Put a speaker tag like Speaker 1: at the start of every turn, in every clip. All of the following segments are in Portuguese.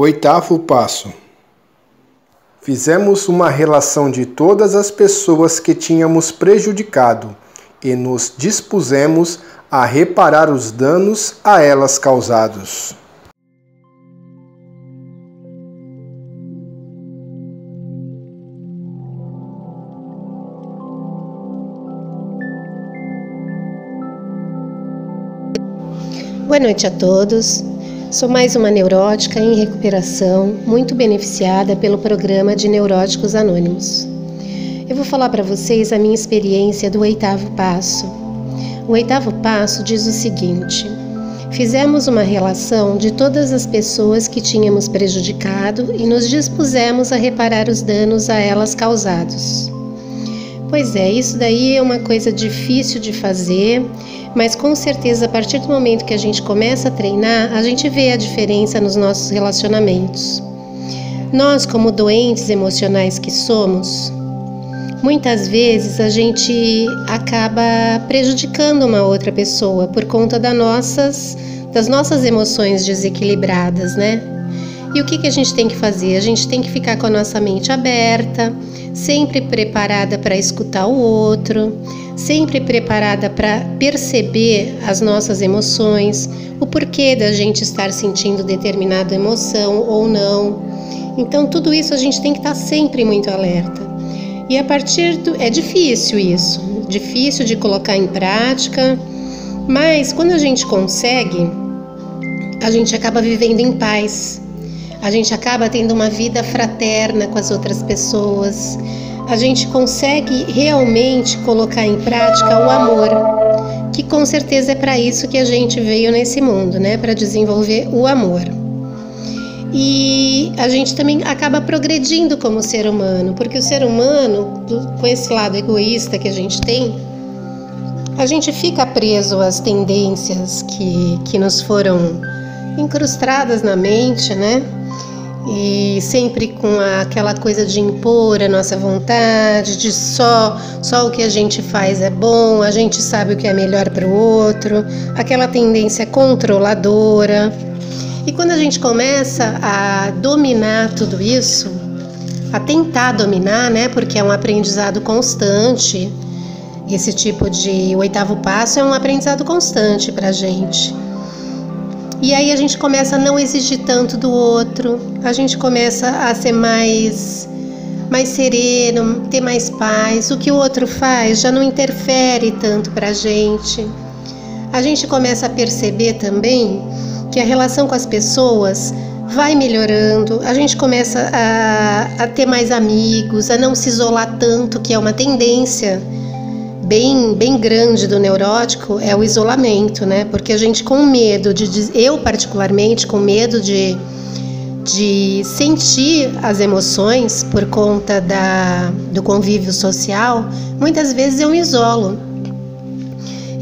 Speaker 1: Oitavo passo. Fizemos uma relação de todas as pessoas que tínhamos prejudicado e nos dispusemos a reparar os danos a elas causados.
Speaker 2: Boa noite a todos. Sou mais uma neurótica em recuperação, muito beneficiada pelo programa de Neuróticos Anônimos. Eu vou falar para vocês a minha experiência do oitavo passo. O oitavo passo diz o seguinte: Fizemos uma relação de todas as pessoas que tínhamos prejudicado e nos dispusemos a reparar os danos a elas causados. Pois é, isso daí é uma coisa difícil de fazer, mas com certeza a partir do momento que a gente começa a treinar, a gente vê a diferença nos nossos relacionamentos. Nós, como doentes emocionais que somos, muitas vezes a gente acaba prejudicando uma outra pessoa por conta das nossas, das nossas emoções desequilibradas, né? E o que, que a gente tem que fazer? A gente tem que ficar com a nossa mente aberta, sempre preparada para escutar o outro, sempre preparada para perceber as nossas emoções, o porquê da gente estar sentindo determinada emoção ou não. Então, tudo isso a gente tem que estar sempre muito alerta. E a partir do. É difícil isso, difícil de colocar em prática, mas quando a gente consegue, a gente acaba vivendo em paz a gente acaba tendo uma vida fraterna com as outras pessoas, a gente consegue realmente colocar em prática o amor, que com certeza é para isso que a gente veio nesse mundo, né? Para desenvolver o amor. E a gente também acaba progredindo como ser humano, porque o ser humano, com esse lado egoísta que a gente tem, a gente fica preso às tendências que, que nos foram incrustadas na mente, né? E sempre com aquela coisa de impor a nossa vontade, de só só o que a gente faz é bom, a gente sabe o que é melhor para o outro, aquela tendência controladora. E quando a gente começa a dominar tudo isso, a tentar dominar, né, porque é um aprendizado constante, esse tipo de oitavo passo é um aprendizado constante para a gente. E aí a gente começa a não exigir tanto do outro, a gente começa a ser mais mais sereno, ter mais paz. O que o outro faz já não interfere tanto para a gente. A gente começa a perceber também que a relação com as pessoas vai melhorando, a gente começa a, a ter mais amigos, a não se isolar tanto, que é uma tendência bem, bem grande do neurótico é o isolamento, né? Porque a gente com medo de, eu particularmente com medo de, de sentir as emoções por conta da, do convívio social, muitas vezes eu me isolo.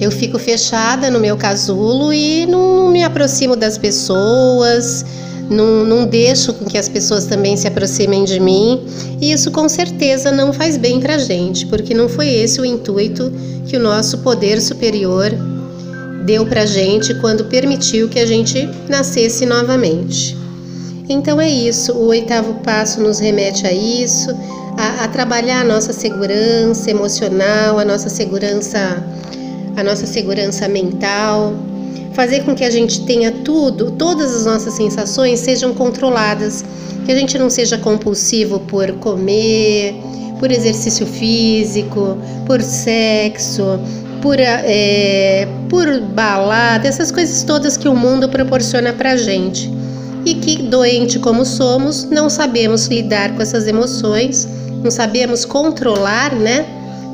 Speaker 2: Eu fico fechada no meu casulo e não me aproximo das pessoas, não, não deixo que as pessoas também se aproximem de mim, e isso com certeza não faz bem para a gente, porque não foi esse o intuito que o nosso poder superior deu para a gente quando permitiu que a gente nascesse novamente. Então é isso, o oitavo passo nos remete a isso, a, a trabalhar a nossa segurança emocional, a nossa segurança, a nossa segurança mental, fazer com que a gente tenha tudo, todas as nossas sensações sejam controladas, que a gente não seja compulsivo por comer, por exercício físico, por sexo, por, é, por balada, essas coisas todas que o mundo proporciona pra gente. E que, doente como somos, não sabemos lidar com essas emoções, não sabemos controlar, né?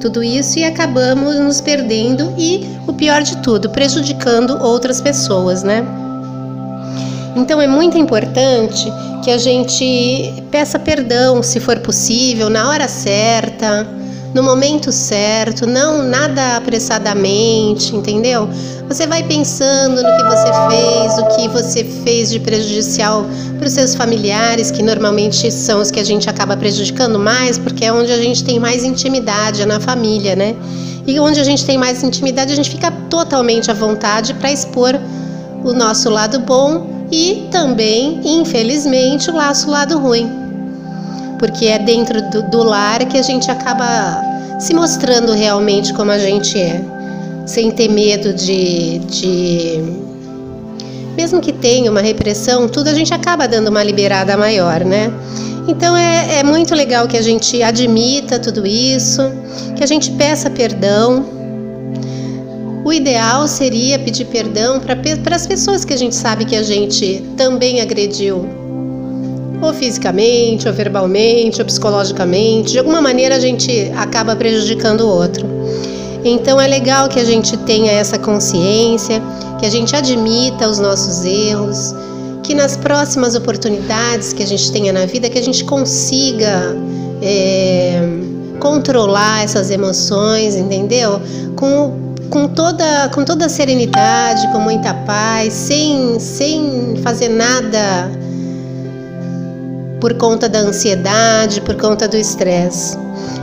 Speaker 2: Tudo isso e acabamos nos perdendo e, o pior de tudo, prejudicando outras pessoas, né? Então é muito importante que a gente peça perdão, se for possível, na hora certa no momento certo, não nada apressadamente, entendeu? Você vai pensando no que você fez, o que você fez de prejudicial para os seus familiares, que normalmente são os que a gente acaba prejudicando mais, porque é onde a gente tem mais intimidade, é na família, né? E onde a gente tem mais intimidade, a gente fica totalmente à vontade para expor o nosso lado bom e também, infelizmente, o laço lado ruim, porque é dentro do, do lar que a gente acaba se mostrando realmente como a gente é, sem ter medo de, de mesmo que tenha uma repressão, tudo a gente acaba dando uma liberada maior, né? Então é, é muito legal que a gente admita tudo isso, que a gente peça perdão. O ideal seria pedir perdão para as pessoas que a gente sabe que a gente também agrediu, ou fisicamente, ou verbalmente, ou psicologicamente. De alguma maneira a gente acaba prejudicando o outro. Então é legal que a gente tenha essa consciência, que a gente admita os nossos erros, que nas próximas oportunidades que a gente tenha na vida, que a gente consiga é, controlar essas emoções, entendeu? Com, com, toda, com toda serenidade, com muita paz, sem, sem fazer nada por conta da ansiedade, por conta do estresse.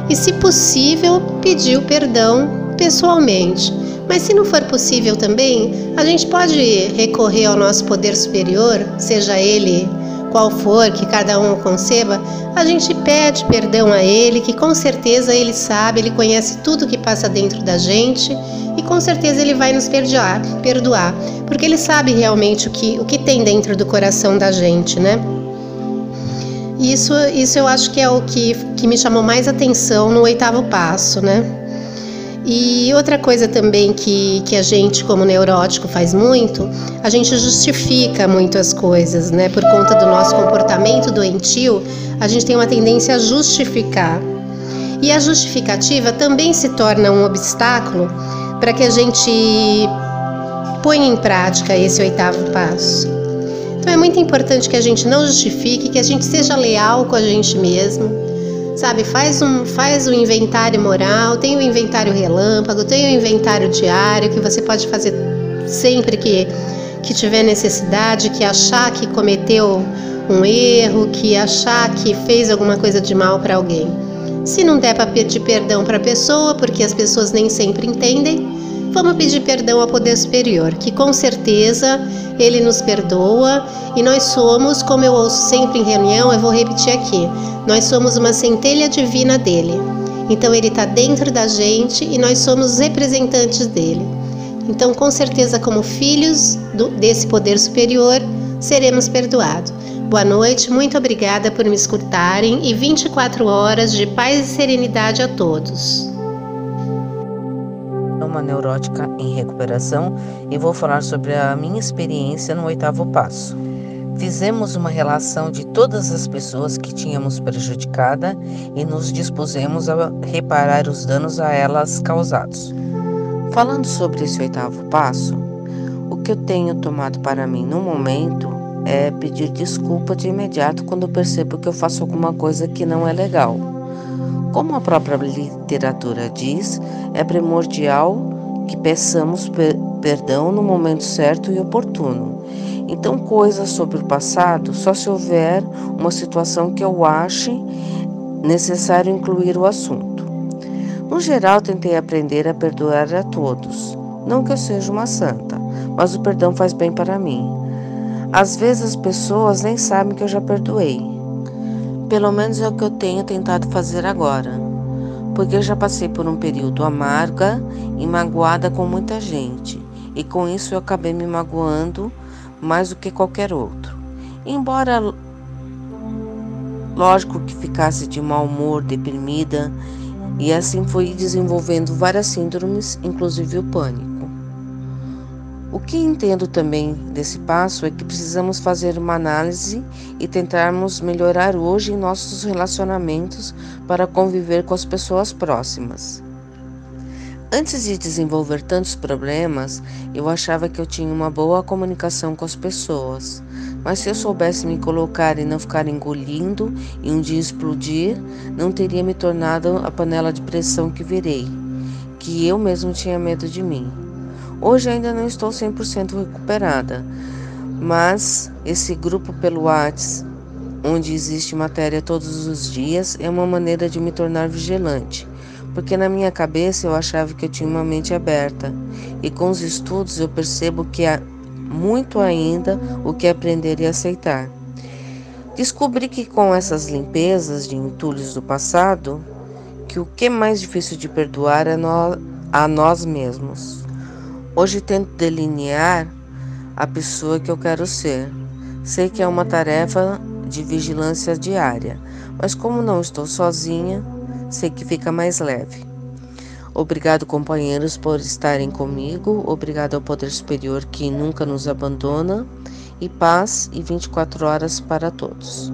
Speaker 2: E, se possível, pedir o perdão pessoalmente. Mas se não for possível também, a gente pode recorrer ao nosso poder superior, seja ele qual for que cada um conceba, a gente pede perdão a ele, que com certeza ele sabe, ele conhece tudo que passa dentro da gente e com certeza ele vai nos perdoar, perdoar, porque ele sabe realmente o que, o que tem dentro do coração da gente, né? Isso, isso eu acho que é o que, que me chamou mais atenção no oitavo passo, né? E outra coisa também que, que a gente, como neurótico, faz muito, a gente justifica muito as coisas, né? Por conta do nosso comportamento doentio, a gente tem uma tendência a justificar. E a justificativa também se torna um obstáculo para que a gente ponha em prática esse oitavo passo. Então é muito importante que a gente não justifique, que a gente seja leal com a gente mesmo Sabe, faz um, faz um inventário moral, tem o um inventário relâmpago, tem o um inventário diário que você pode fazer sempre que, que tiver necessidade, que achar que cometeu um erro, que achar que fez alguma coisa de mal para alguém. Se não der para pedir perdão para a pessoa, porque as pessoas nem sempre entendem, vamos pedir perdão ao poder superior, que com certeza ele nos perdoa e nós somos, como eu ouço sempre em reunião, eu vou repetir aqui, nós somos uma centelha divina dele. Então ele está dentro da gente e nós somos representantes dele. Então, com certeza, como filhos do, desse poder superior, seremos perdoados. Boa noite, muito obrigada por me escutarem e 24 horas de paz e serenidade a todos
Speaker 3: uma neurótica em recuperação e vou falar sobre a minha experiência no oitavo passo. Fizemos uma relação de todas as pessoas que tínhamos prejudicada e nos dispusemos a reparar os danos a elas causados. Falando sobre esse oitavo passo, o que eu tenho tomado para mim no momento é pedir desculpa de imediato quando percebo que eu faço alguma coisa que não é legal como a própria literatura diz, é primordial que peçamos per perdão no momento certo e oportuno. Então, coisas sobre o passado só se houver uma situação que eu ache necessário incluir o assunto. No geral, tentei aprender a perdoar a todos. Não que eu seja uma santa, mas o perdão faz bem para mim. Às vezes as pessoas nem sabem que eu já perdoei. Pelo menos é o que eu tenho tentado fazer agora, porque eu já passei por um período amarga e magoada com muita gente, e com isso eu acabei me magoando mais do que qualquer outro. Embora lógico que ficasse de mau humor, deprimida, e assim fui desenvolvendo várias síndromes, inclusive o pânico. Que entendo também desse passo é que precisamos fazer uma análise e tentarmos melhorar hoje em nossos relacionamentos para conviver com as pessoas próximas. Antes de desenvolver tantos problemas, eu achava que eu tinha uma boa comunicação com as pessoas. Mas se eu soubesse me colocar e não ficar engolindo e um dia explodir, não teria me tornado a panela de pressão que virei, que eu mesmo tinha medo de mim. Hoje ainda não estou 100% recuperada, mas esse grupo pelo Whats, onde existe matéria todos os dias, é uma maneira de me tornar vigilante, porque na minha cabeça eu achava que eu tinha uma mente aberta, e com os estudos eu percebo que a muito ainda o que aprender e aceitar. Descobri que com essas limpezas de entulhos do passado, que o que é mais difícil de perdoar é no, a nós mesmos. Hoje tento delinear a pessoa que eu quero ser. Sei que é uma tarefa de vigilância diária, mas como não estou sozinha, sei que fica mais leve. Obrigado, companheiros, por estarem comigo. Obrigado ao Poder Superior que nunca nos abandona. E paz e 24 horas para todos.